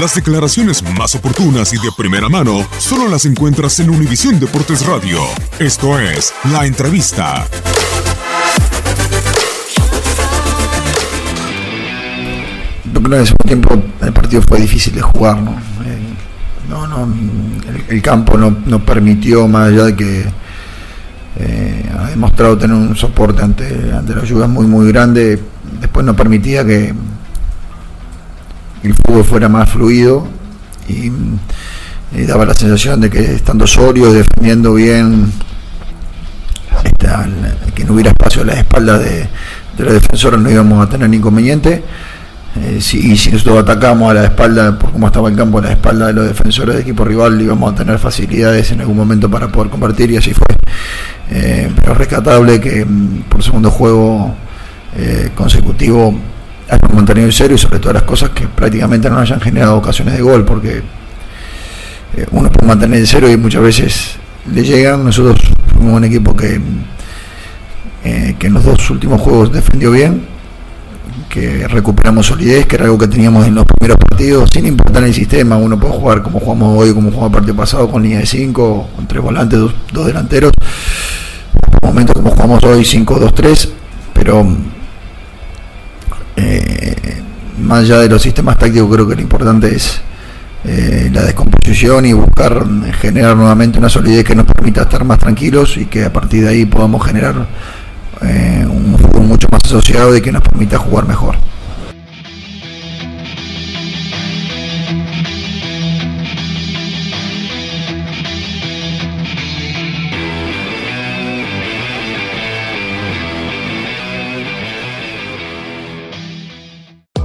Las declaraciones más oportunas y de primera mano solo las encuentras en Univisión Deportes Radio. Esto es La Entrevista. Yo creo que en ese tiempo el partido fue difícil de jugar, ¿no? Eh, no, el, el campo no, no, permitió, más allá de que eh, ha demostrado tener un soporte ante, ante la lluvia muy, muy grande, después no permitía que el fútbol fuera más fluido y, y daba la sensación de que estando Osorio defendiendo bien, que no hubiera espacio a la espalda de, los defensores no íbamos a tener inconveniente. Eh, si, y si nosotros atacamos a la espalda, por cómo estaba el campo, a la espalda de los defensores del equipo rival, íbamos a tener facilidades en algún momento para poder convertir y así fue. Eh, pero es rescatable que mm, por segundo juego eh, consecutivo hayamos mantenido en serio y sobre todas las cosas que prácticamente no hayan generado ocasiones de gol, porque eh, uno puede mantener en cero y muchas veces le llegan. Nosotros fuimos un equipo que, eh, que en los dos últimos juegos defendió bien que recuperamos solidez, que era algo que teníamos en los primeros partidos, sin importar el sistema, uno puede jugar como jugamos hoy, como jugamos el partido pasado, con línea de 5, con tres volantes, dos, delanteros, momentos como jugamos hoy, 5-2-3, pero eh, más allá de los sistemas tácticos, creo que lo importante es eh, la descomposición y buscar generar nuevamente una solidez que nos permita estar más tranquilos y que a partir de ahí podamos generar eh, un fútbol mucho más asociado y que nos permita jugar mejor.